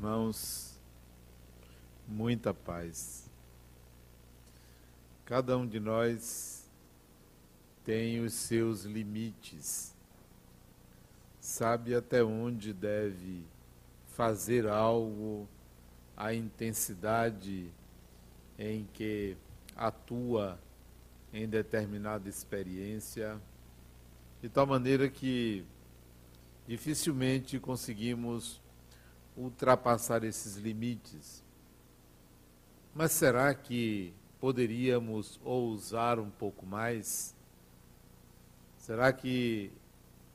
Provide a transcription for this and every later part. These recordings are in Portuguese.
irmãos, muita paz. Cada um de nós tem os seus limites, sabe até onde deve fazer algo, a intensidade em que atua em determinada experiência, de tal maneira que dificilmente conseguimos ultrapassar esses limites. Mas será que poderíamos ousar um pouco mais? Será que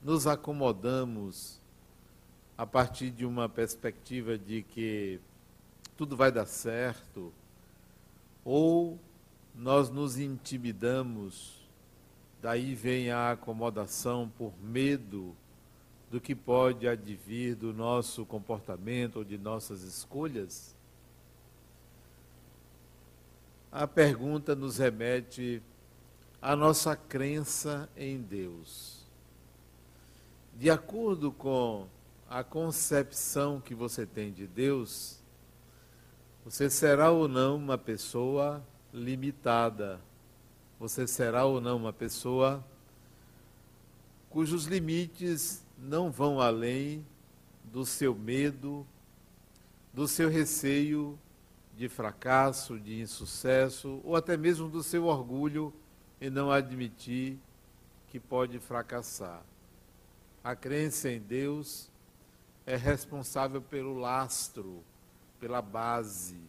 nos acomodamos a partir de uma perspectiva de que tudo vai dar certo? Ou nós nos intimidamos, daí vem a acomodação por medo do que pode advir do nosso comportamento ou de nossas escolhas? A pergunta nos remete à nossa crença em Deus. De acordo com a concepção que você tem de Deus, você será ou não uma pessoa limitada. Você será ou não uma pessoa cujos limites não vão além do seu medo, do seu receio de fracasso, de insucesso, ou até mesmo do seu orgulho em não admitir que pode fracassar. A crença em Deus é responsável pelo lastro, pela base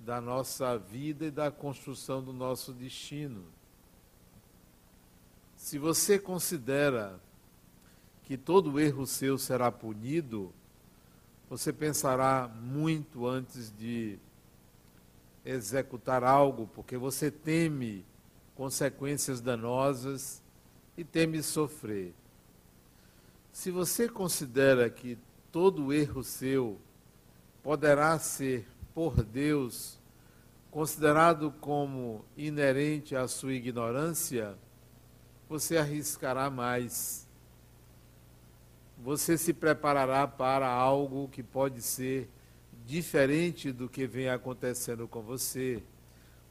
da nossa vida e da construção do nosso destino. Se você considera que todo erro seu será punido, você pensará muito antes de executar algo, porque você teme consequências danosas e teme sofrer. Se você considera que todo erro seu poderá ser por Deus considerado como inerente à sua ignorância, você arriscará mais você se preparará para algo que pode ser diferente do que vem acontecendo com você.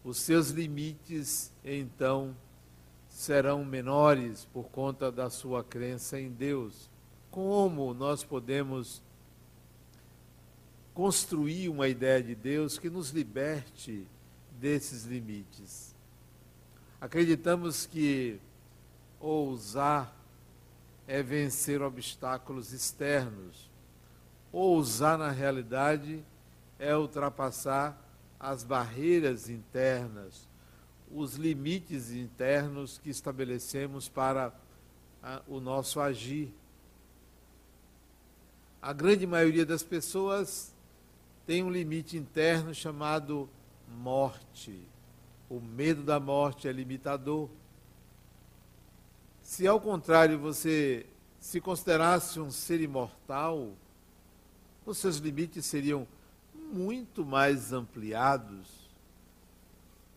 Os seus limites, então, serão menores por conta da sua crença em Deus. Como nós podemos construir uma ideia de Deus que nos liberte desses limites? Acreditamos que ousar é vencer obstáculos externos. Ousar, na realidade, é ultrapassar as barreiras internas, os limites internos que estabelecemos para a, o nosso agir. A grande maioria das pessoas tem um limite interno chamado morte. O medo da morte é limitador. Se ao contrário você se considerasse um ser imortal, os seus limites seriam muito mais ampliados,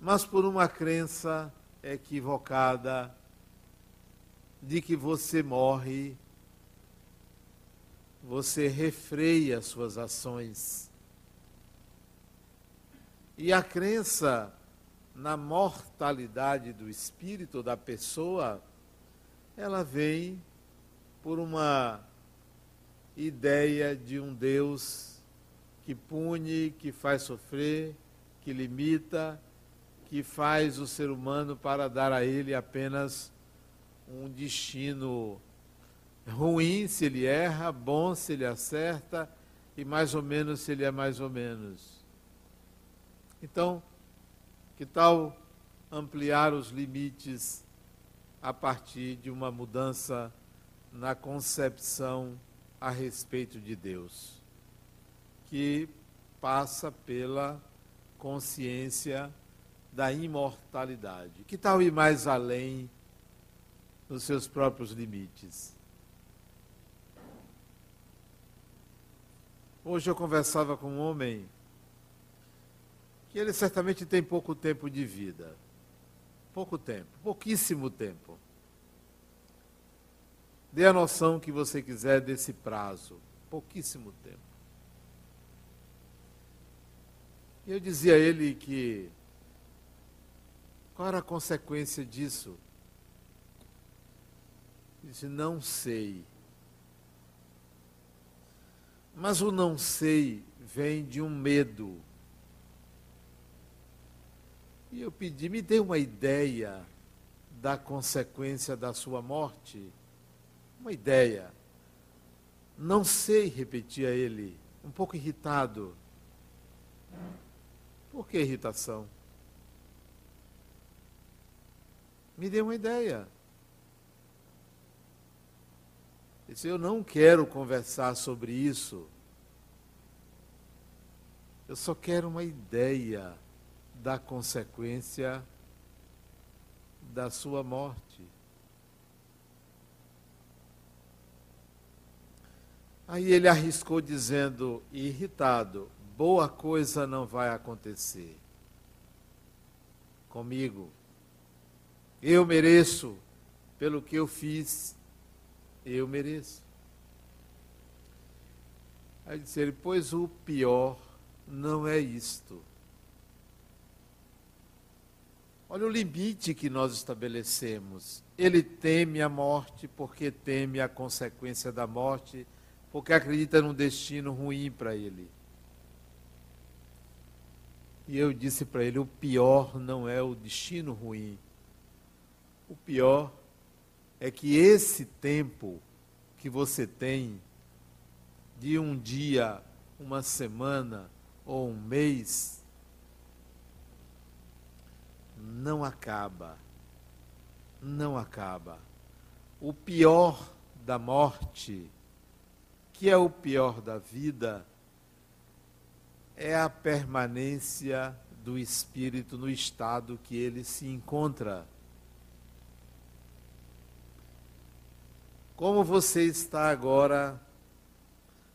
mas por uma crença equivocada de que você morre, você refreia suas ações. E a crença na mortalidade do espírito da pessoa ela vem por uma ideia de um Deus que pune, que faz sofrer, que limita, que faz o ser humano para dar a ele apenas um destino ruim se ele erra, bom se ele acerta e mais ou menos se ele é mais ou menos. Então, que tal ampliar os limites a partir de uma mudança na concepção a respeito de Deus, que passa pela consciência da imortalidade. Que tal ir mais além nos seus próprios limites? Hoje eu conversava com um homem que ele certamente tem pouco tempo de vida. Pouco tempo, pouquíssimo tempo. Dê a noção que você quiser desse prazo, pouquíssimo tempo. E eu dizia a ele que qual era a consequência disso? Ele disse, não sei. Mas o não sei vem de um medo. E eu pedi, me dê uma ideia da consequência da sua morte. Uma ideia. Não sei, repetia ele, um pouco irritado. Por que irritação? Me dê uma ideia. Ele disse, eu não quero conversar sobre isso. Eu só quero uma ideia da consequência da sua morte. Aí ele arriscou dizendo, irritado, boa coisa não vai acontecer comigo. Eu mereço pelo que eu fiz, eu mereço. Aí disse ele, pois o pior não é isto. Olha o limite que nós estabelecemos. Ele teme a morte porque teme a consequência da morte, porque acredita num destino ruim para ele. E eu disse para ele: o pior não é o destino ruim. O pior é que esse tempo que você tem, de um dia, uma semana ou um mês, não acaba. Não acaba. O pior da morte, que é o pior da vida, é a permanência do espírito no estado que ele se encontra. Como você está agora,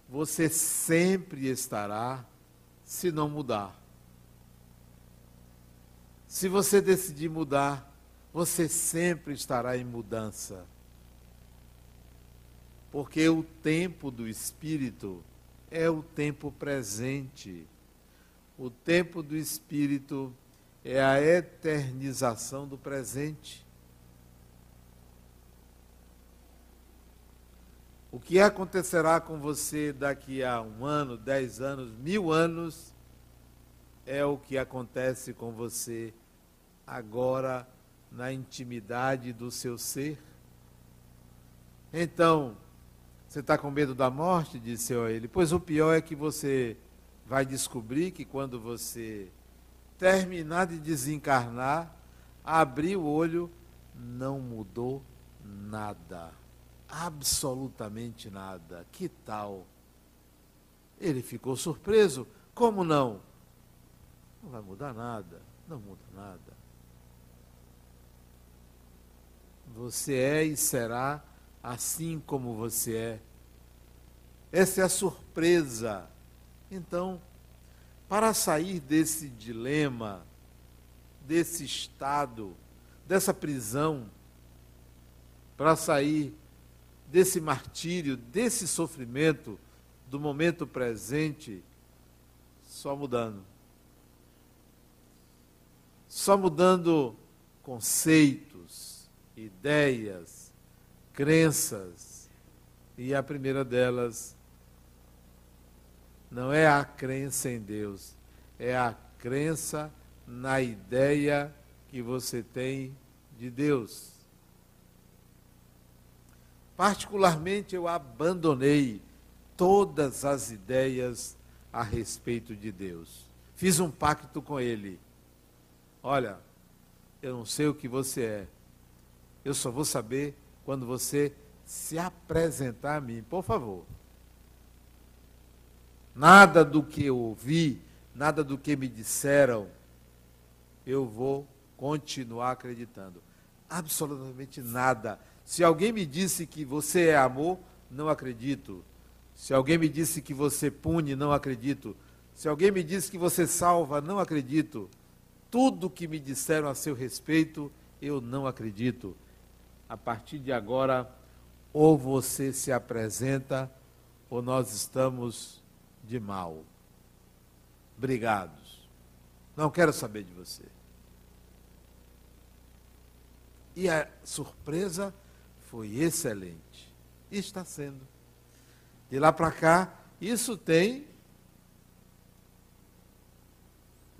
você sempre estará se não mudar. Se você decidir mudar, você sempre estará em mudança. Porque o tempo do Espírito é o tempo presente. O tempo do Espírito é a eternização do presente. O que acontecerá com você daqui a um ano, dez anos, mil anos, é o que acontece com você agora na intimidade do seu ser? Então, você está com medo da morte? Disse eu a ele. Pois o pior é que você vai descobrir que quando você terminar de desencarnar, abrir o olho, não mudou nada. Absolutamente nada. Que tal? Ele ficou surpreso. Como não? Não vai mudar nada. Não muda nada. Você é e será assim como você é. Essa é a surpresa. Então, para sair desse dilema, desse estado, dessa prisão, para sair desse martírio, desse sofrimento do momento presente, só mudando. Só mudando conceitos, ideias, crenças. E a primeira delas não é a crença em Deus, é a crença na ideia que você tem de Deus. Particularmente, eu abandonei todas as ideias a respeito de Deus. Fiz um pacto com Ele. Olha, eu não sei o que você é, eu só vou saber quando você se apresentar a mim, por favor. Nada do que eu ouvi, nada do que me disseram, eu vou continuar acreditando. Absolutamente nada. Se alguém me disse que você é amor, não acredito. Se alguém me disse que você pune, não acredito. Se alguém me disse que você salva, não acredito. Tudo que me disseram a seu respeito, eu não acredito a partir de agora, ou você se apresenta, ou nós estamos de mal. Obrigados. Não quero saber de você. E a surpresa foi excelente. E está sendo. De lá para cá, isso tem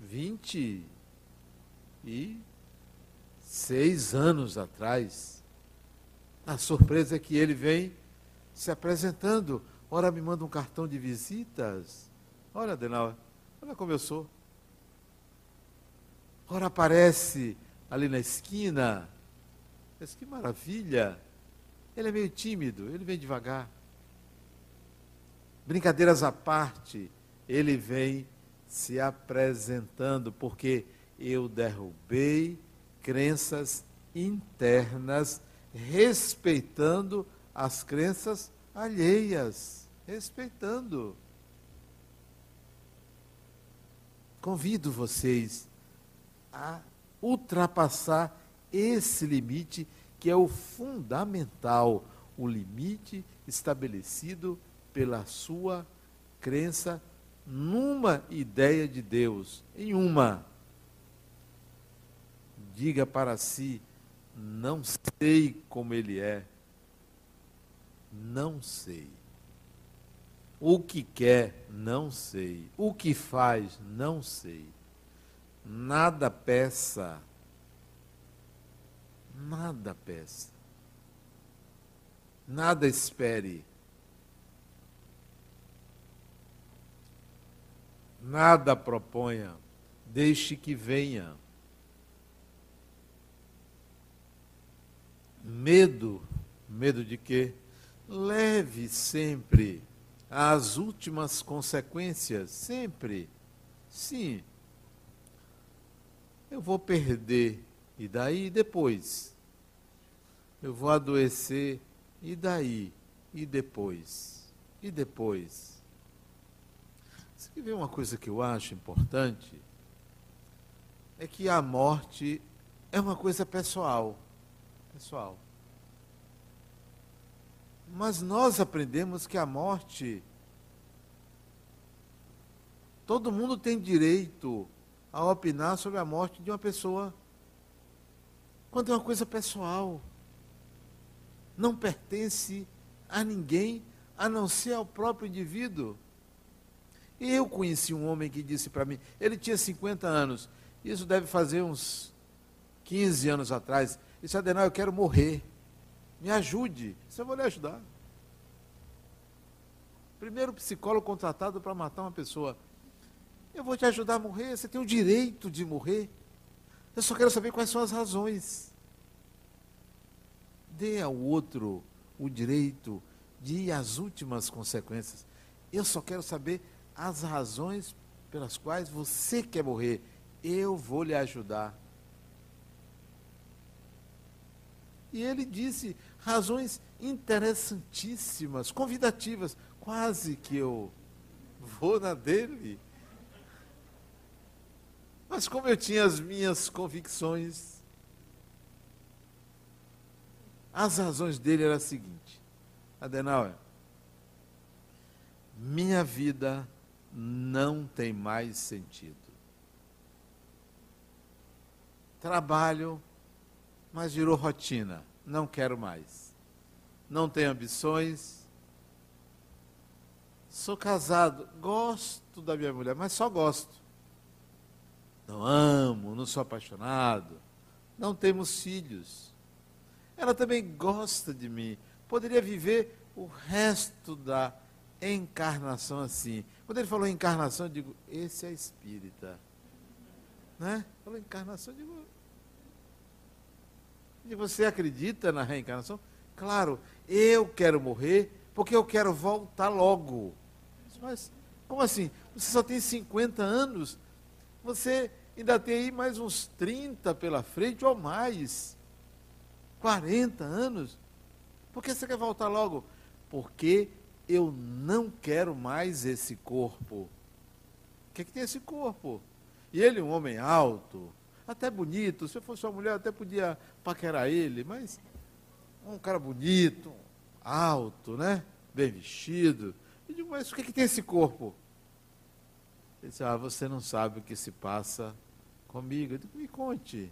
26 anos atrás. A surpresa é que ele vem se apresentando. Ora, me manda um cartão de visitas. Olha, Adenauer, olha como eu sou. Ora, aparece ali na esquina. Mas que maravilha! Ele é meio tímido, ele vem devagar. Brincadeiras à parte, ele vem se apresentando, porque eu derrubei crenças internas, respeitando as crenças alheias. Respeitando. Convido vocês a ultrapassar esse limite que é o fundamental, o limite estabelecido pela sua crença numa ideia de Deus, em uma. Diga para si: não sei como ele é. Não sei. O que quer, não sei. O que faz, não sei. Nada peça. Nada peça. Nada espere. Nada proponha. Deixe que venha. Medo, medo de quê? Leve sempre às últimas consequências, sempre. Sim. Eu vou perder, e daí depois? Eu vou adoecer, e daí? E depois? E depois? Você ver uma coisa que eu acho importante? É que a morte é uma coisa pessoal. Pessoal. Mas nós aprendemos que a morte. Todo mundo tem direito a opinar sobre a morte de uma pessoa. Quando é uma coisa pessoal. Não pertence a ninguém a não ser ao próprio indivíduo. Eu conheci um homem que disse para mim, ele tinha 50 anos, isso deve fazer uns 15 anos atrás. Disse, Adenal, eu quero morrer. Me ajude. Isso eu vou lhe ajudar. Primeiro psicólogo contratado para matar uma pessoa. Eu vou te ajudar a morrer, você tem o direito de morrer. Eu só quero saber quais são as razões. Dê ao outro o direito de ir às últimas consequências. Eu só quero saber as razões pelas quais você quer morrer. Eu vou lhe ajudar. E ele disse razões interessantíssimas, convidativas. Quase que eu vou na dele. Mas como eu tinha as minhas convicções, as razões dele eram as seguintes. Adenauer, minha vida não tem mais sentido. Trabalho, mas virou rotina. Não quero mais. Não tenho ambições. Sou casado, gosto da minha mulher, mas só gosto. Não amo, não sou apaixonado. Não temos filhos. Ela também gosta de mim. Poderia viver o resto da encarnação assim. Quando ele falou encarnação, eu digo, esse é espírita. Né? Falou encarnação, eu digo. E você acredita na reencarnação? Claro, eu quero morrer porque eu quero voltar logo. Mas, como assim? Você só tem 50 anos, você ainda tem aí mais uns 30 pela frente ou mais. 40 anos. Por que você quer voltar logo? Porque eu não quero mais esse corpo. O que, é que tem esse corpo? E ele, um homem alto, até bonito. Se eu fosse uma mulher, até podia paquerar ele, mas um cara bonito, alto, né? Bem vestido. Eu digo, mas o que, é que tem esse corpo? Ele disse, ah, você não sabe o que se passa comigo. Eu digo, me conte.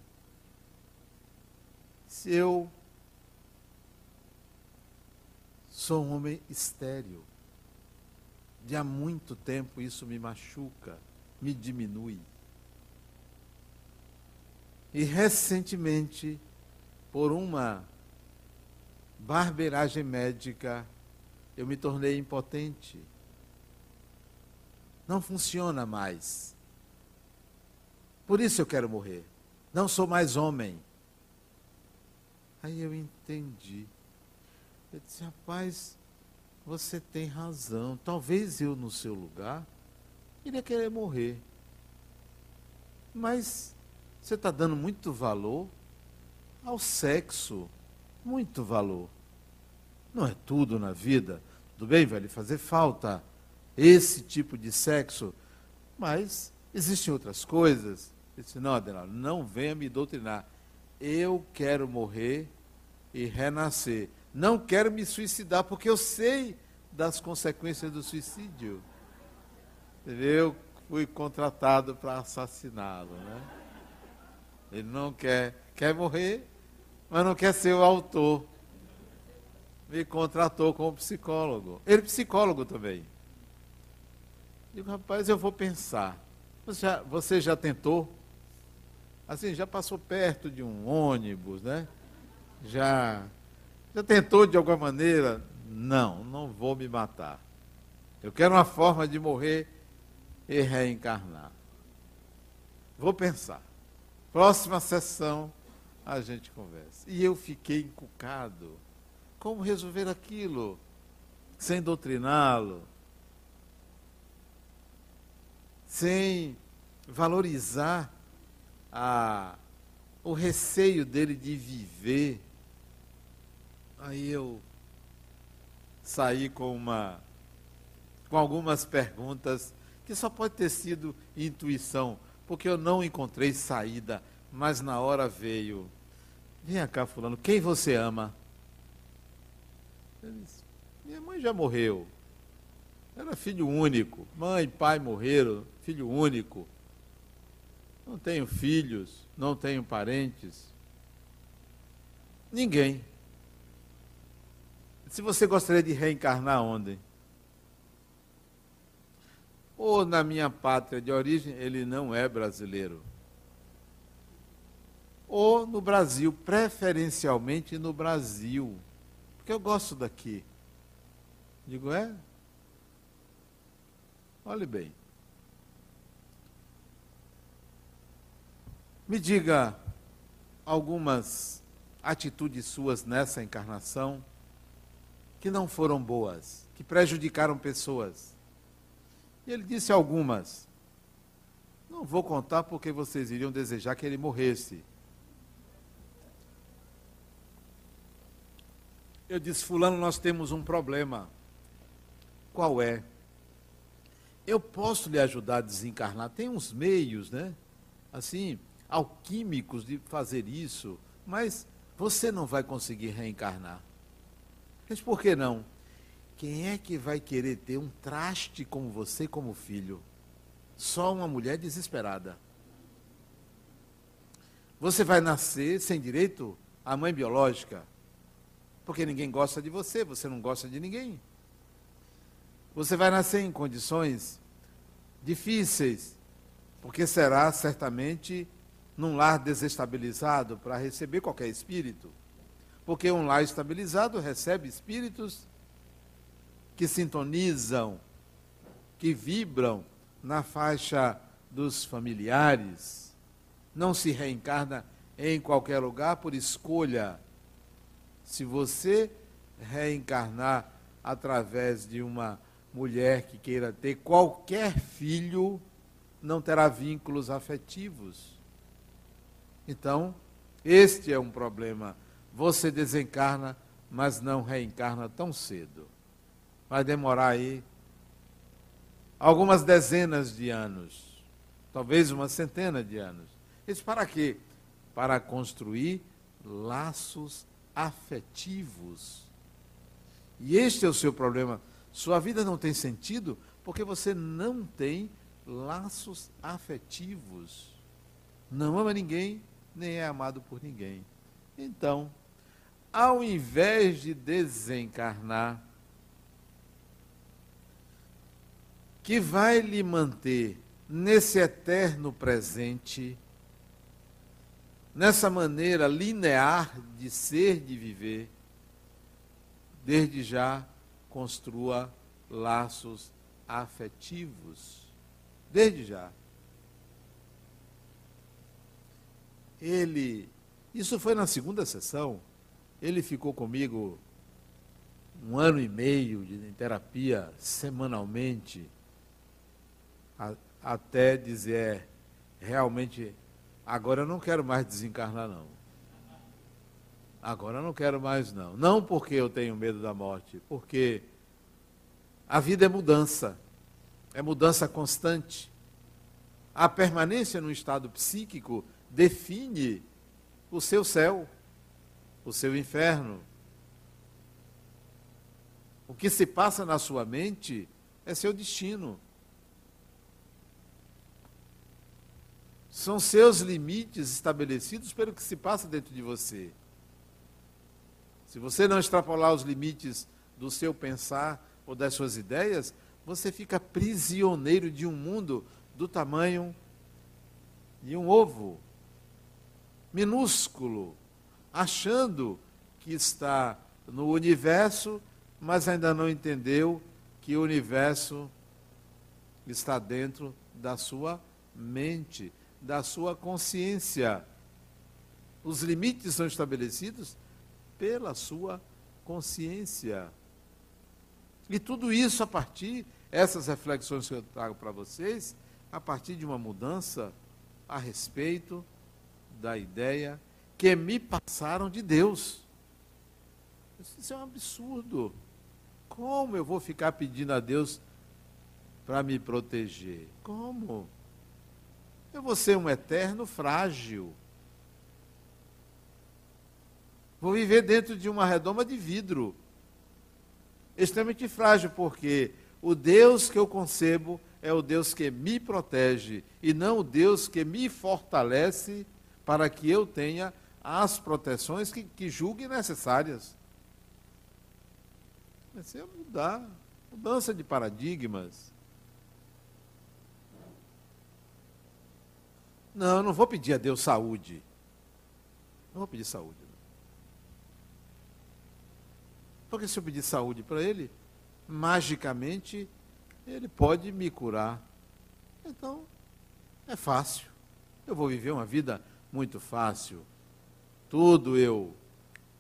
Se eu sou um homem estéril, de há muito tempo isso me machuca, me diminui. E recentemente, por uma barbeiragem médica, eu me tornei impotente. Não funciona mais. Por isso eu quero morrer. Não sou mais homem. Aí eu entendi. Eu disse, rapaz, você tem razão. Talvez eu, no seu lugar, iria querer morrer. Mas você está dando muito valor ao sexo. Muito valor. Não é tudo na vida. Tudo bem, vai lhe fazer falta esse tipo de sexo. Mas existem outras coisas. Eu disse, não, Adenal, não venha me doutrinar. Eu quero morrer e renascer. Não quero me suicidar, porque eu sei das consequências do suicídio. Eu fui contratado para assassiná-lo. Né? Ele não quer, quer morrer, mas não quer ser o autor. Me contratou como psicólogo. Ele é psicólogo também. Digo, rapaz, eu vou pensar. Você já, você já tentou assim, já passou perto de um ônibus, né? Já, já tentou de alguma maneira? Não, não vou me matar. Eu quero uma forma de morrer e reencarnar. Vou pensar. Próxima sessão a gente conversa. E eu fiquei encucado. Como resolver aquilo sem doutriná-lo? Sem valorizar a, o receio dele de viver. Aí eu saí com uma com algumas perguntas que só pode ter sido intuição, porque eu não encontrei saída, mas na hora veio. Vem cá, fulano, quem você ama? Disse, Minha mãe já morreu. Era filho único. Mãe e pai morreram, filho único. Não tenho filhos, não tenho parentes. Ninguém. Se você gostaria de reencarnar onde? Ou na minha pátria de origem, ele não é brasileiro. Ou no Brasil, preferencialmente no Brasil. Porque eu gosto daqui. Digo, é? Olhe bem. Me diga algumas atitudes suas nessa encarnação que não foram boas, que prejudicaram pessoas. E ele disse algumas. Não vou contar porque vocês iriam desejar que ele morresse. Eu disse, Fulano, nós temos um problema. Qual é? Eu posso lhe ajudar a desencarnar. Tem uns meios, né? Assim, alquímicos de fazer isso, mas você não vai conseguir reencarnar. Mas por que não? Quem é que vai querer ter um traste como você como filho? Só uma mulher desesperada. Você vai nascer sem direito à mãe biológica, porque ninguém gosta de você, você não gosta de ninguém. Você vai nascer em condições difíceis, porque será certamente num lar desestabilizado para receber qualquer espírito. Porque um lar estabilizado recebe espíritos que sintonizam, que vibram na faixa dos familiares. Não se reencarna em qualquer lugar por escolha. Se você reencarnar através de uma mulher que queira ter qualquer filho, não terá vínculos afetivos então, este é um problema. Você desencarna, mas não reencarna tão cedo. Vai demorar aí algumas dezenas de anos, talvez uma centena de anos. Isso para quê? Para construir laços afetivos. E este é o seu problema. Sua vida não tem sentido porque você não tem laços afetivos. não ama ninguém, nem é amado por ninguém. Então, ao invés de desencarnar, que vai lhe manter nesse eterno presente, nessa maneira linear de ser, de viver, desde já construa laços afetivos. Desde já. Ele, isso foi na segunda sessão, ele ficou comigo um ano e meio de terapia semanalmente, até dizer, é, realmente, agora eu não quero mais desencarnar não. Agora eu não quero mais não. Não porque eu tenho medo da morte, porque a vida é mudança, é mudança constante. A permanência no estado psíquico define o seu céu, o seu inferno. O que se passa na sua mente é seu destino. São seus limites estabelecidos pelo que se passa dentro de você. Se você não extrapolar os limites do seu pensar ou das suas ideias, você fica prisioneiro de um mundo do tamanho de um ovo minúsculo, achando que está no universo, mas ainda não entendeu que o universo está dentro da sua mente, da sua consciência. Os limites são estabelecidos pela sua consciência. E tudo isso a partir, essas reflexões que eu trago para vocês, a partir de uma mudança a respeito da ideia que me passaram de Deus. Isso é um absurdo. Como eu vou ficar pedindo a Deus para me proteger? Como? Eu vou ser um eterno frágil. Vou viver dentro de uma redoma de vidro. Extremamente frágil, porque o Deus que eu concebo é o Deus que me protege e não o Deus que me fortalece para que eu tenha as proteções que, que julgue necessárias. Comecei a mudar, mudança de paradigmas. Não, não vou pedir a Deus saúde. Não vou pedir saúde. Porque se eu pedir saúde para ele, magicamente ele pode me curar. Então, é fácil. Eu vou viver uma vida muito fácil. Tudo eu,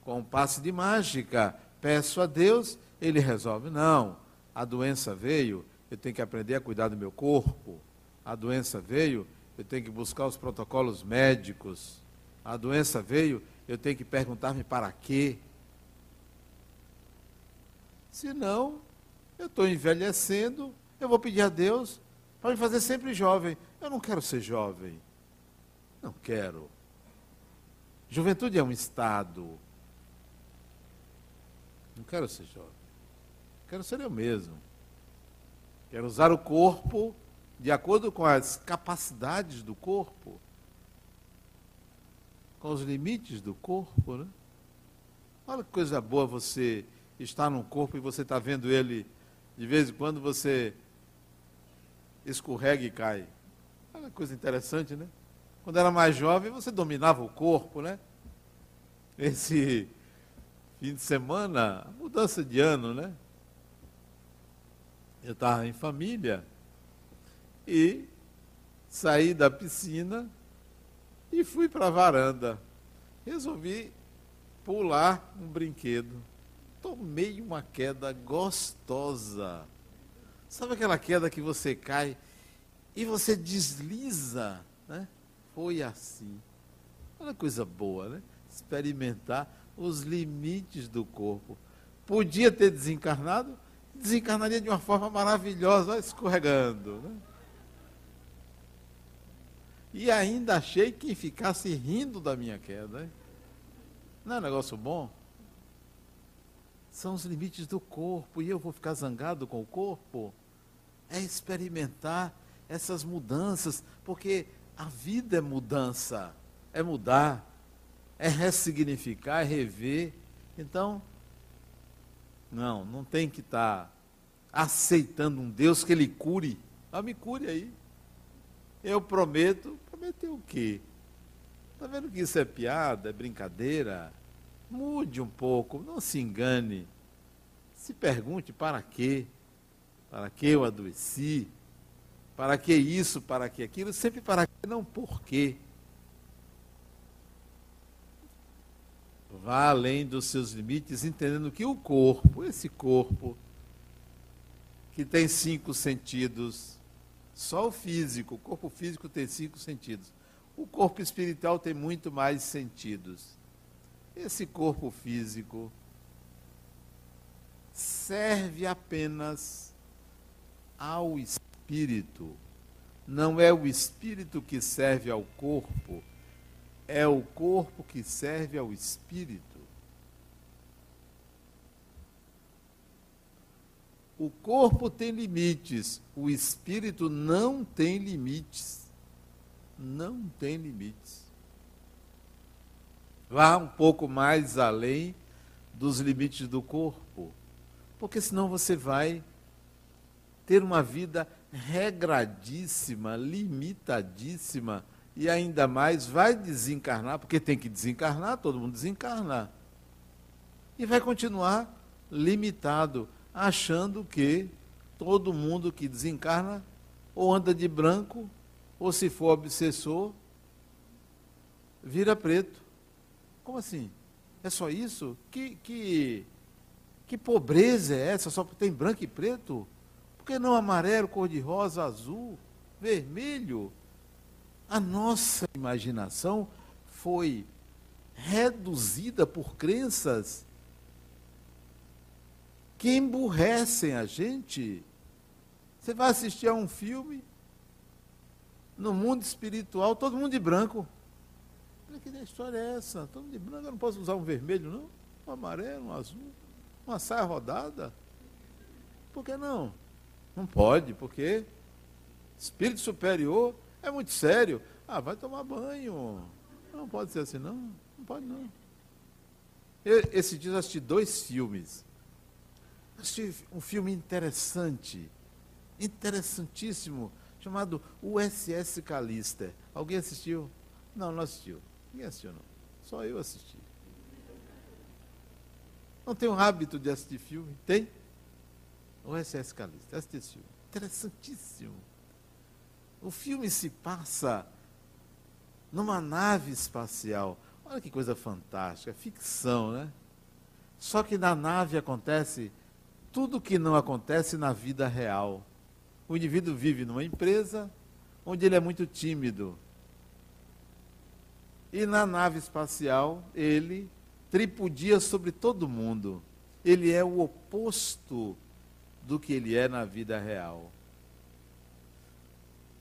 com um passe de mágica, peço a Deus, ele resolve. Não, a doença veio, eu tenho que aprender a cuidar do meu corpo. A doença veio, eu tenho que buscar os protocolos médicos. A doença veio, eu tenho que perguntar-me para quê. Senão, eu estou envelhecendo, eu vou pedir a Deus para me fazer sempre jovem. Eu não quero ser jovem. Não quero. Juventude é um estado. Não quero ser jovem. Quero ser eu mesmo. Quero usar o corpo de acordo com as capacidades do corpo, com os limites do corpo, né? Olha que coisa boa você está num corpo e você está vendo ele, de vez em quando você escorrega e cai. Olha que coisa interessante, né? Quando era mais jovem, você dominava o corpo, né? Esse fim de semana, mudança de ano, né? Eu estava em família e saí da piscina e fui para a varanda. Resolvi pular um brinquedo tomei uma queda gostosa. Sabe aquela queda que você cai e você desliza, né? Foi assim. Olha coisa boa, né? Experimentar os limites do corpo. Podia ter desencarnado, desencarnaria de uma forma maravilhosa, escorregando. Né? E ainda achei que ficasse rindo da minha queda. Não é um negócio bom? São os limites do corpo. E eu vou ficar zangado com o corpo? É experimentar essas mudanças, porque A vida é mudança, é mudar, é ressignificar, é rever. Então, não, não tem que estar tá aceitando um Deus que ele cure. Ah, me cure aí. Eu prometo. Prometer o quê? Está vendo que isso é piada, é brincadeira? Mude um pouco, não se engane. Se pergunte para quê? Para que eu adoeci? Para que isso, para que aquilo? Sempre para que, não por quê. Vá além dos seus limites, entendendo que o corpo, esse corpo, que tem cinco sentidos, só o físico, o corpo físico tem cinco sentidos. O corpo espiritual tem muito mais sentidos. Esse corpo físico serve apenas ao espírito. Não é o espírito que serve ao corpo, é o corpo que serve ao espírito. O corpo tem limites, o espírito não tem limites. Não tem limites. Vá um pouco mais além dos limites do corpo, porque senão você vai ter uma vida regradíssima, limitadíssima, e ainda mais vai desencarnar, porque tem que desencarnar, todo mundo desencarna. E vai continuar limitado, achando que todo mundo que desencarna ou anda de branco, ou se for obsessor, vira preto. Como assim? É só isso? Que, que, que pobreza é essa? Só tem branco e preto? que não amarelo, cor-de-rosa, azul, vermelho? A nossa imaginação foi reduzida por crenças que emburrecem a gente. Você vai assistir a um filme, no mundo espiritual, todo mundo de branco. Que história é essa? Todo mundo de branco, eu não posso usar um vermelho, não? Um amarelo, um azul, uma saia rodada. Por que não? Não pode, porque espírito superior é muito sério. Ah, vai tomar banho. Não pode ser assim, não. Não pode, não. esse dia eu assisti dois filmes. Assisti um filme interessante, interessantíssimo, chamado USS Callister. Alguém assistiu? Não, não assistiu. Ninguém assistiu, não. Só eu assisti. Não tem o hábito de assistir filme? Tem? O SS Calista. Assiste esse filme. Interessantíssimo. O filme se passa numa nave espacial. Olha que coisa fantástica. Ficção, né? Só que na nave acontece tudo que não acontece na vida real. O indivíduo vive numa empresa onde ele é muito tímido. E na nave espacial, ele tripudia sobre todo mundo. Ele é o oposto do que ele é na vida real.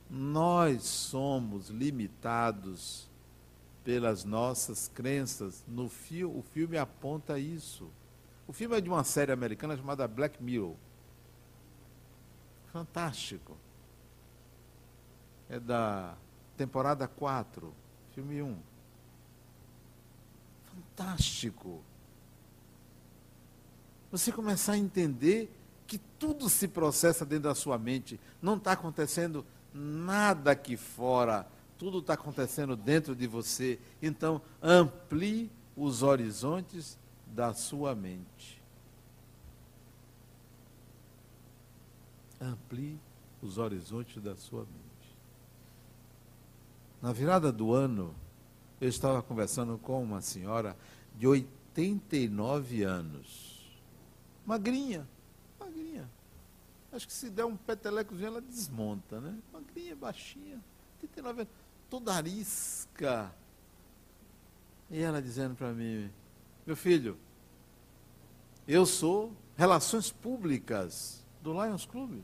Nós somos limitados pelas nossas crenças. No fi o filme aponta isso. O filme é de uma série americana chamada Black Mirror. Fantástico. É da temporada 4, filme 1. Fantástico. Você começar a entender que tudo se processa dentro da sua mente. Não está acontecendo nada aqui fora. Tudo está acontecendo dentro de você. Então, amplie os horizontes da sua mente. Amplie os horizontes da sua mente. Na virada do ano, eu estava conversando com uma senhora de 89 anos, magrinha, magrinha. Acho que se der um petelecozinho, ela desmonta, né? Magrinha, baixinha, 39 anos, toda arisca. E ela dizendo para mim, meu filho, eu sou relações públicas do Lions Club.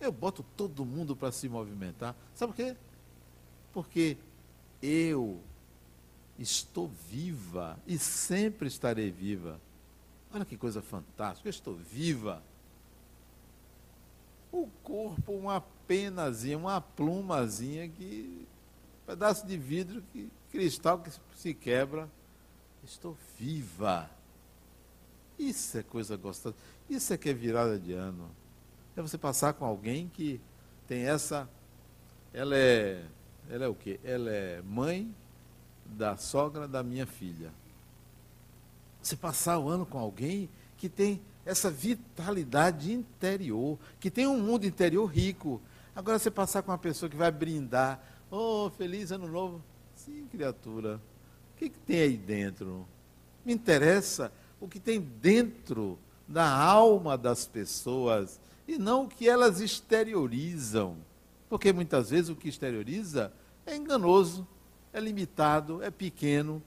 Eu boto todo mundo para se movimentar. Sabe por quê? Porque eu estou viva e sempre estarei viva Olha que coisa fantástica, eu estou viva. O corpo, uma penazinha, uma plumazinha que. Um pedaço de vidro, que, cristal que se quebra. Estou viva. Isso é coisa gostosa. Isso é que é virada de ano. É você passar com alguém que tem essa. Ela é. Ela é o quê? Ela é mãe da sogra da minha filha. Você passar o ano com alguém que tem essa vitalidade interior, que tem um mundo interior rico. Agora você passar com uma pessoa que vai brindar, oh, feliz ano novo. Sim, criatura. Que, que tem aí dentro? Me interessa o que tem dentro da alma das pessoas e não o que elas exteriorizam. Porque muitas vezes o que exterioriza é enganoso, é limitado, é pequeno.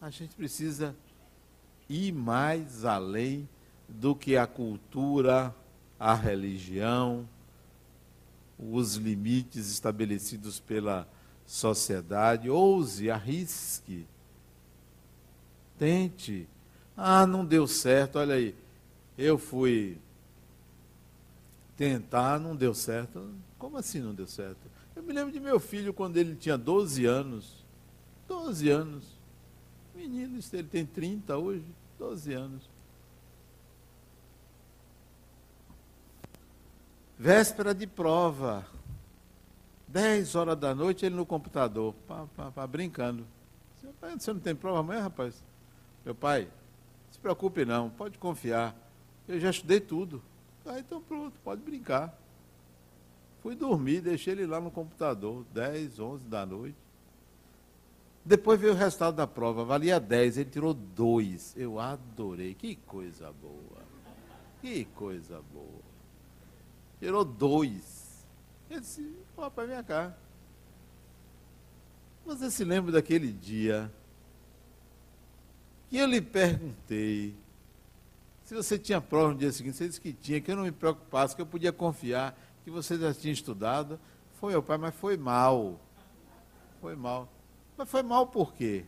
A gente precisa ir mais além do que a cultura, a religião, os limites estabelecidos pela sociedade. Ouse, arrisque. Tente. Ah, não deu certo, olha aí. Eu fui tentar, não deu certo. Como assim não deu certo? Eu me lembro de meu filho quando ele tinha 12 anos. 12 anos. Menino, ele tem 30 hoje, 12 anos. Véspera de prova. 10 horas da noite, ele no computador, pá, pá, pá, brincando. Você não tem prova amanhã, rapaz? Meu pai, não se preocupe não, pode confiar. Eu já estudei tudo. Ah, então pronto, pode brincar. Fui dormir, deixei ele lá no computador, 10, 11 da noite. Depois veio o resultado da prova, valia 10, ele tirou 2. Eu adorei, que coisa boa. Que coisa boa. Tirou 2. Ele disse, papai, vem cá. Você se lembra daquele dia que eu lhe perguntei se você tinha prova no dia seguinte? Você disse que tinha, que eu não me preocupasse, que eu podia confiar, que você já tinha estudado. Foi, meu pai, mas foi mal. Foi mal. Mas foi mal por quê?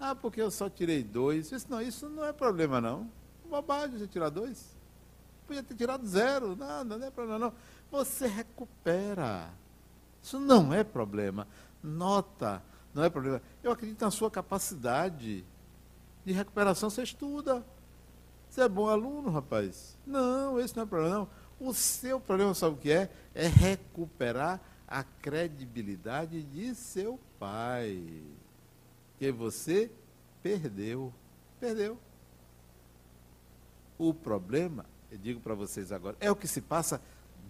Ah, porque eu só tirei dois. Eu disse, não, isso não é problema não. Bobagem você tirar dois. Podia ter tirado zero, nada, não é problema não você recupera. Isso não é problema. Nota, não é problema. Eu acredito na sua capacidade de recuperação. Você estuda. Você é bom aluno, rapaz. Não, esse não é problema, não. O seu problema, sabe o que é? É recuperar a credibilidade de seu pai. Que você perdeu. Perdeu. O problema, eu digo para vocês agora, é o que se passa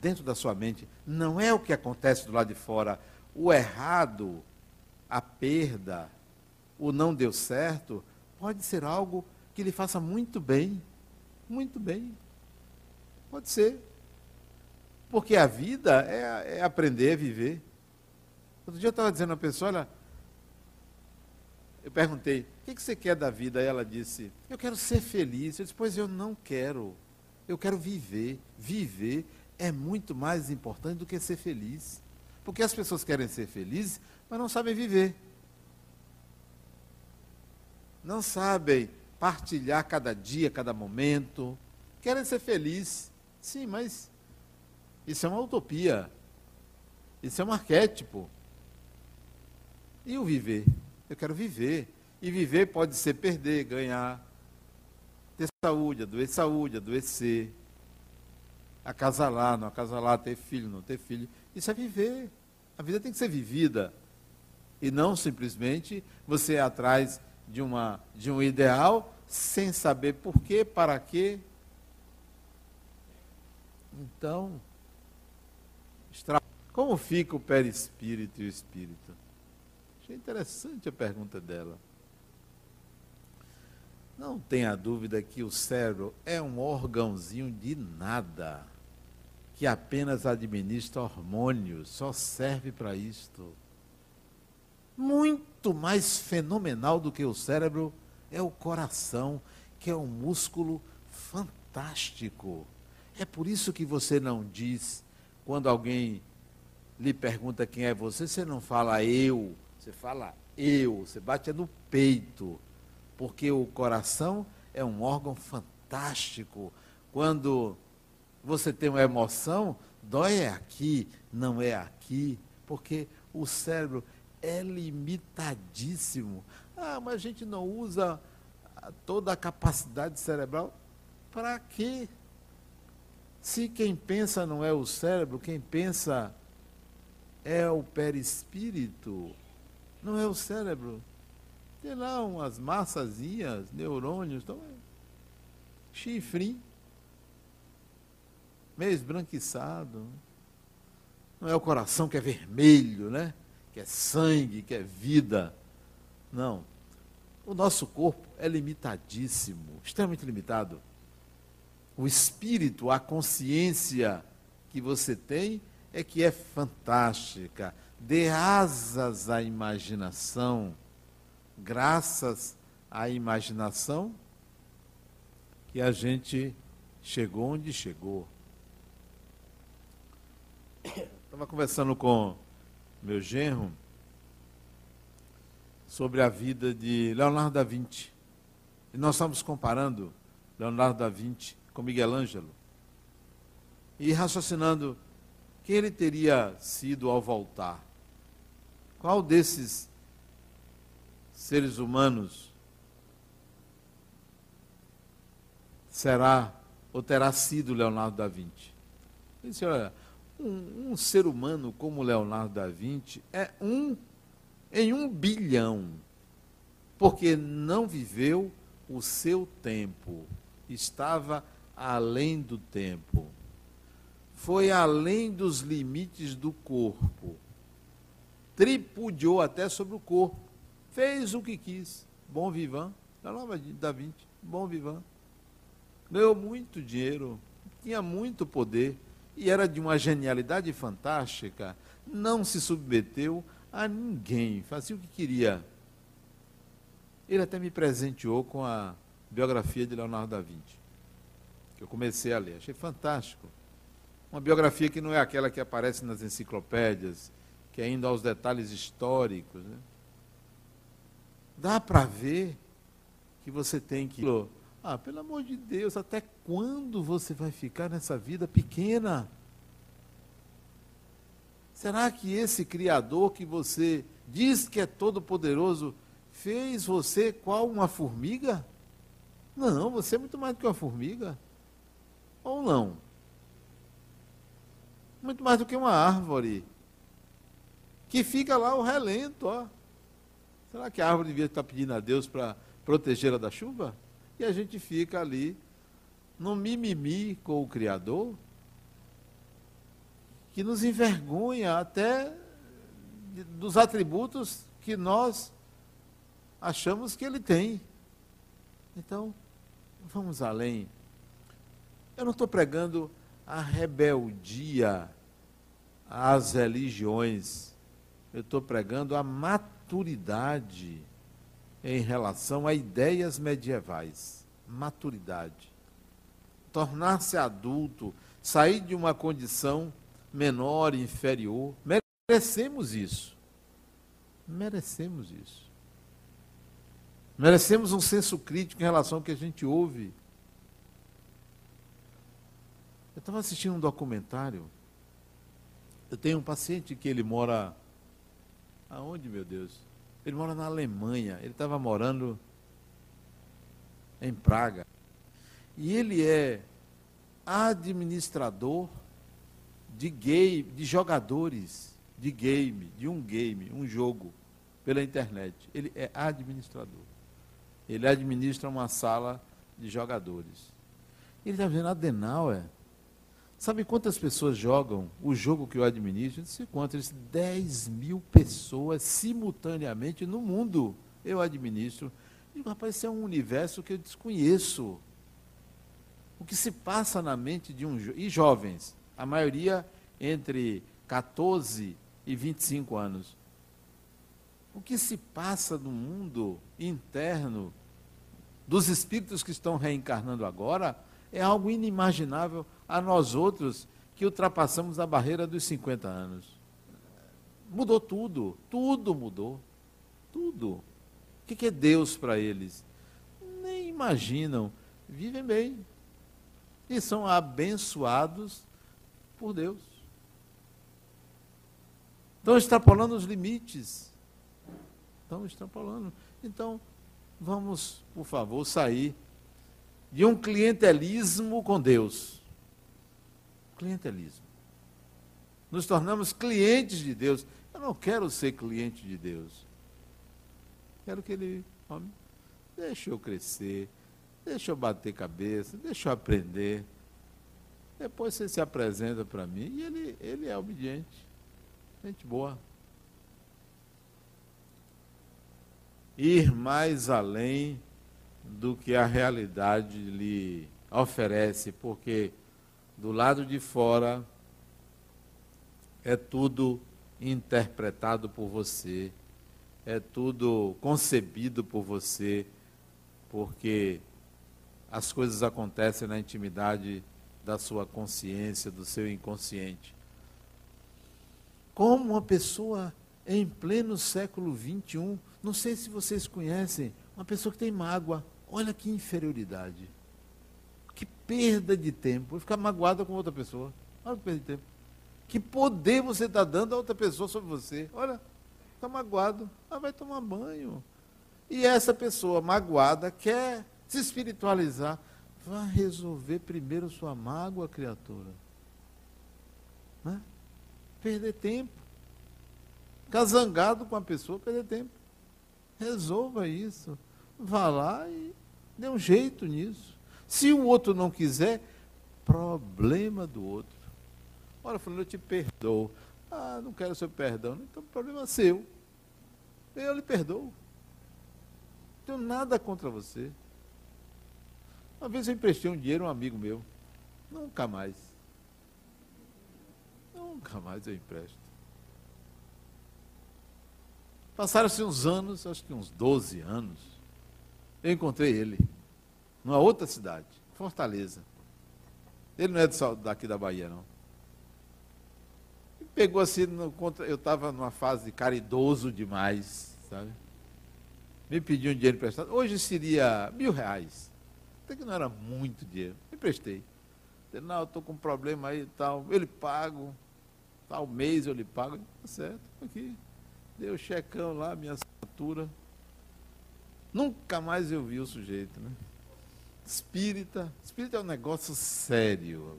dentro da sua mente, não é o que acontece do lado de fora. O errado, a perda, o não deu certo, pode ser algo que lhe faça muito bem. Muito bem. Pode ser. Porque a vida é, é aprender a viver. Outro dia eu estava dizendo a uma pessoa, olha, eu perguntei, o que, que você quer da vida? E ela disse, eu quero ser feliz. Eu disse, pois eu não quero. Eu quero viver. Viver é muito mais importante do que ser feliz. Porque as pessoas querem ser felizes, mas não sabem viver. Não sabem partilhar cada dia, cada momento. Querem ser felizes. Sim, mas isso é uma utopia. Isso é um arquétipo. E o viver? Eu quero viver. E viver pode ser perder, ganhar, ter saúde, adoecer saúde, adoecer, acasalar, não acasalar, ter filho, não ter filho. Isso é viver. A vida tem que ser vivida. E não simplesmente você ir atrás de, uma, de um ideal sem saber por quê, para quê. Então, como fica o perispírito e o espírito? Achei interessante a pergunta dela. Não tenha dúvida que o cérebro é um órgãozinho de nada que apenas administra hormônios, só serve para isto. Muito mais fenomenal do que o cérebro é o coração, que é um músculo fantástico. É por isso que você não diz, quando alguém lhe pergunta quem é você, você não fala eu, você fala eu, você bate no peito, porque o coração é um órgão fantástico. Quando você tem uma emoção, dói é aqui, não é aqui, porque o cérebro é limitadíssimo. Ah, mas a gente não usa toda a capacidade cerebral. Para quê? Se quem pensa não é o cérebro, quem pensa é o perispírito, não é o cérebro. Tem lá umas massazinhas, neurônios, então, chifre, meio esbranquiçado. Não é o coração que é vermelho, né? que é sangue, que é vida. Não. O nosso corpo é limitadíssimo, extremamente limitado. O espírito, a consciência que você tem é que é fantástica. Dê asas à imaginação. Graças à imaginação que a gente chegou onde chegou. Estava conversando com meu genro sobre a vida de Leonardo da Vinci. E nós estamos comparando Leonardo da Vinci com Miguel Ângelo. E raciocinando quem ele teria sido ao voltar. Qual desses seres humanos será ou terá sido Leonardo da Vinci? Ele disse, olha, um, um ser humano como Leonardo da Vinci é um em um bilhão, porque não viveu o seu tempo, estava além do tempo, foi além dos limites do corpo, tripudiou até sobre o corpo, fez o que quis, bom vivan, da Vinci, bom vivan, ganhou muito dinheiro, tinha muito poder e era de uma genialidade fantástica, não se submeteu a ninguém, fazia o que queria. Ele até me presenteou com a biografia de Leonardo da Vinci, que eu comecei a ler. Achei fantástico. Uma biografia que não é aquela que aparece nas enciclopédias, que é indo aos detalhes históricos. Né? Dá para ver que você tem que. Ah, pelo amor de Deus, até quando você vai ficar nessa vida pequena? Será que esse Criador que você diz que é todo-poderoso fez você qual uma formiga? Não, você é muito mais do que uma formiga. Ou não? Muito mais do que uma árvore. Que fica lá o relento, ó. Será que a árvore devia estar pedindo a Deus para protegê-la da chuva? E a gente fica ali no mimimi com o Criador que nos envergonha até dos atributos que nós achamos que ele tem. Então, vamos além. Eu não estou pregando a rebeldia às religiões. Eu estou pregando a maturidade em relação a ideias medievais. Maturidade. Tornar-se adulto, sair de uma condição menor, inferior. Merecemos isso. Merecemos isso. Merecemos um senso crítico em relação ao que a gente ouve. Eu estava assistindo um documentário. Eu tenho um paciente que ele mora. Aonde, meu Deus? Ele mora na Alemanha. Ele estava morando em Praga. E ele é administrador de game, de jogadores de game, de um game, um jogo pela internet. Ele é administrador. Ele administra uma sala de jogadores. Ele está vendo Adenauer. Sabe quantas pessoas jogam o jogo que eu administro? Eu disse quantas? 10 mil pessoas simultaneamente no mundo. Eu administro. Rapaz, isso é um universo que eu desconheço. O que se passa na mente de um. E jovens a maioria entre 14 e 25 anos. O que se passa no mundo interno dos espíritos que estão reencarnando agora é algo inimaginável a nós outros que ultrapassamos a barreira dos 50 anos. Mudou tudo, tudo mudou. Tudo. O que é Deus para eles? Nem imaginam. Vivem bem. e são abençoados por Deus. Estão extrapolando os limites. Estão extrapolando. Então, vamos, por favor, sair de um clientelismo com Deus. Clientelismo. Nos tornamos clientes de Deus. Eu não quero ser cliente de Deus. Quero que Ele, homem, deixe eu crescer, deixe eu bater cabeça, deixe eu aprender. Depois você se apresenta para mim e ele, ele é obediente. Gente boa. Ir mais além do que a realidade lhe oferece, porque do lado de fora é tudo interpretado por você, é tudo concebido por você, porque as coisas acontecem na intimidade da sua consciência, do seu inconsciente. Como uma pessoa em pleno século XXI, não sei se vocês conhecem, uma pessoa que tem mágoa, olha que inferioridade. Que perda de tempo. Ficar magoada com outra pessoa. Olha que perda de tempo. Que poder você está dando a outra pessoa sobre você. Olha, está magoado. Ah, vai tomar banho. E essa pessoa magoada quer se espiritualizar. Vá resolver primeiro sua mágoa, criatura. Né? Perder tempo. Ficar zangado com a pessoa, perder tempo. Resolva isso. Vá lá e dê um jeito nisso. Se o outro não quiser, problema do outro. Olha, falando, eu te perdoo. Ah, não quero seu perdão. Então, problema seu. Eu lhe perdoo. Não tenho nada contra você. Uma vez eu emprestei um dinheiro a um amigo meu. Nunca mais. Nunca mais eu empresto. Passaram-se uns anos, acho que uns 12 anos, eu encontrei ele, numa outra cidade, Fortaleza. Ele não é daqui da Bahia, não. pegou assim, no, eu estava numa fase caridoso demais, sabe? Me pediu um dinheiro emprestado. Hoje seria mil reais. Até que não era muito dinheiro. Me emprestei. Disse, não, estou com um problema aí e tal. Eu lhe pago. Tal mês eu lhe pago. Tá certo, aqui. Deu checão lá, minha assinatura. Nunca mais eu vi o sujeito, né? Espírita. Espírita é um negócio sério.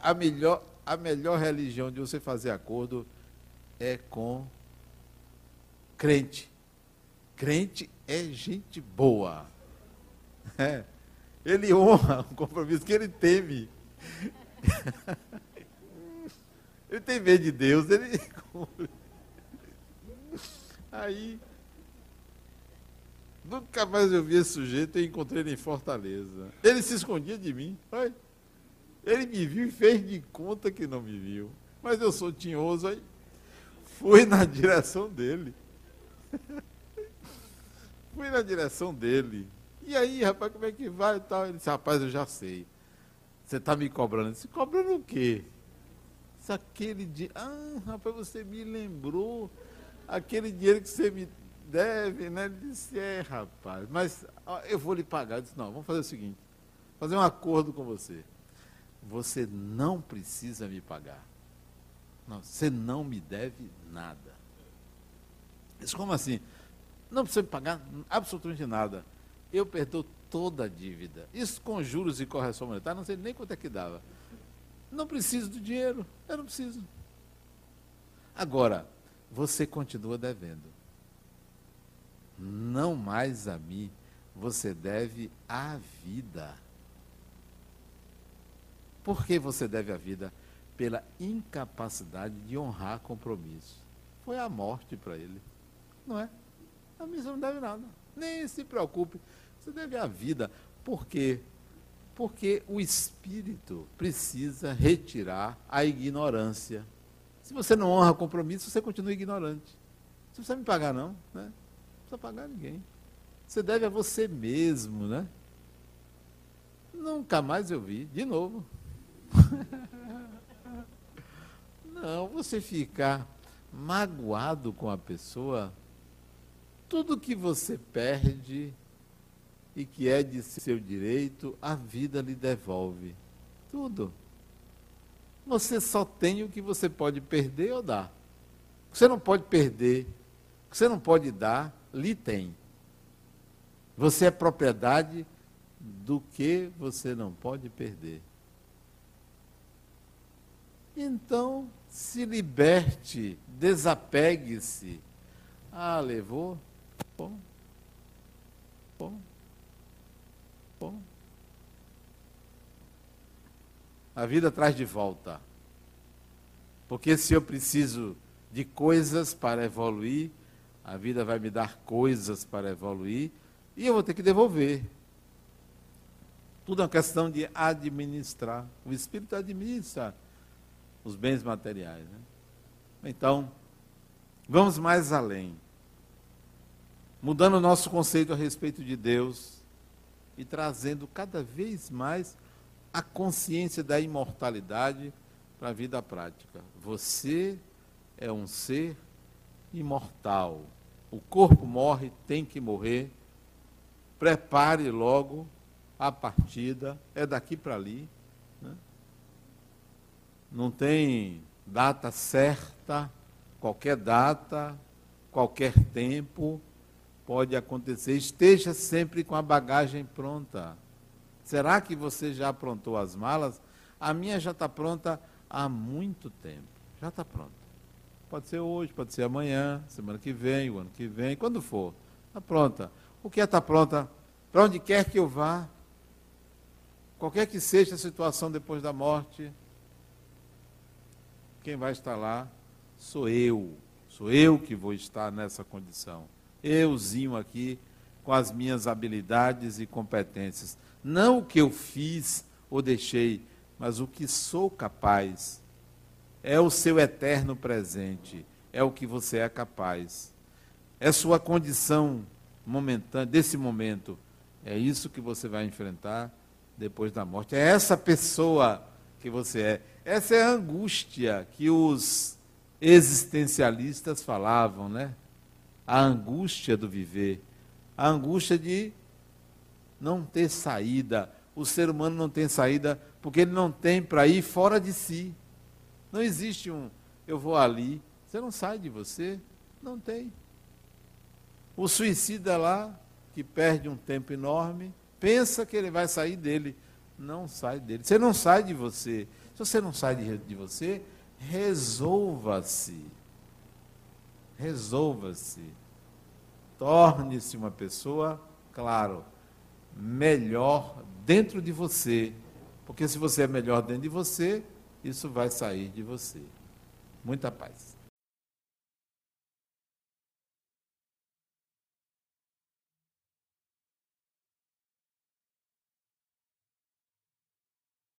A melhor, a melhor religião de você fazer acordo é com crente. Crente é gente boa. É. Ele honra o compromisso que ele teve. ele tem medo de Deus, ele Aí, nunca mais eu vi esse sujeito e encontrei ele em Fortaleza. Ele se escondia de mim. Ele me viu e fez de conta que não me viu. Mas eu sou tinhoso, aí fui na direção dele. fui na direção dele. E aí, rapaz, como é que vai e tal? Ele disse, rapaz, eu já sei. Você está me cobrando. Disse, cobrando o quê? Disse, aquele dia. Ah, rapaz, você me lembrou aquele dinheiro que você me deve, né? Ele disse, é, rapaz, mas ó, eu vou lhe pagar. Eu disse, não, vamos fazer o seguinte, fazer um acordo com você. Você não precisa me pagar. Não, você não me deve nada. Isso como assim? Não precisa me pagar absolutamente nada. Eu perdoo toda a dívida. Isso com juros e correção monetária, não sei nem quanto é que dava. Não preciso do dinheiro, eu não preciso. Agora, você continua devendo. Não mais a mim, você deve à vida. Por que você deve à vida? Pela incapacidade de honrar compromisso. Foi a morte para ele. Não é? A você não deve nada. Nem se preocupe. Você deve à vida. Por quê? Porque o espírito precisa retirar a ignorância. Se você não honra compromisso, você continua ignorante. Você precisa me pagar, não. Né? Precisa pagar ninguém. Você deve a você mesmo, né? Nunca mais eu vi. De novo. não, você ficar magoado com a pessoa, tudo que você perde e que é de seu direito, a vida lhe devolve. Tudo. Você só tem o que você pode perder ou dar. O que você não pode perder, o que você não pode dar, lhe tem. Você é propriedade do que você não pode perder. Então, se liberte, desapegue-se. Ah, levou? Bom. Bom. Bom. A vida traz de volta. Porque se eu preciso de coisas para evoluir, a vida vai me dar coisas para evoluir e eu vou ter que devolver. Tudo é uma questão de administrar. O espírito administra os bens materiais. Né? Então, vamos mais além. Mudando o nosso conceito a respeito de Deus e trazendo cada vez mais a consciência da imortalidade para a vida prática. Você é um ser imortal. O corpo morre, tem que morrer. Prepare logo a partida, é daqui para ali. Né? Não tem data certa, qualquer data, qualquer tempo pode acontecer. Esteja sempre com a bagagem pronta. Será que você já aprontou as malas? A minha já está pronta há muito tempo. Já está pronta. Pode ser hoje, pode ser amanhã, semana que vem, o ano que vem, quando for. Está pronta. O que é está pronta? Para onde quer que eu vá, Qualquer que seja a situação depois da morte, quem vai estar lá sou eu. Sou eu que vou estar nessa condição. Euzinho aqui, com as minhas habilidades e competências. Não o que eu fiz ou deixei, mas o que sou capaz. É o seu eterno presente. É o que você é capaz. É sua condição momentânea, desse momento. É isso que você vai enfrentar depois da morte. É essa pessoa que você é. Essa é a angústia que os existencialistas falavam, né? A angústia do viver, a angústia de não ter saída. O ser humano não tem saída porque ele não tem para ir fora de si. Não existe um eu vou ali, você não sai de você, não tem. O suicida lá, que perde um tempo enorme, pensa que ele vai sair dele. Não sai dele. Você não sai de você. Se você não sai de, de você, resolva-se. Resolva-se. Torne-se uma pessoa, claro, melhor dentro de você. Porque se você é melhor dentro de você, isso vai sair de você. Muita paz.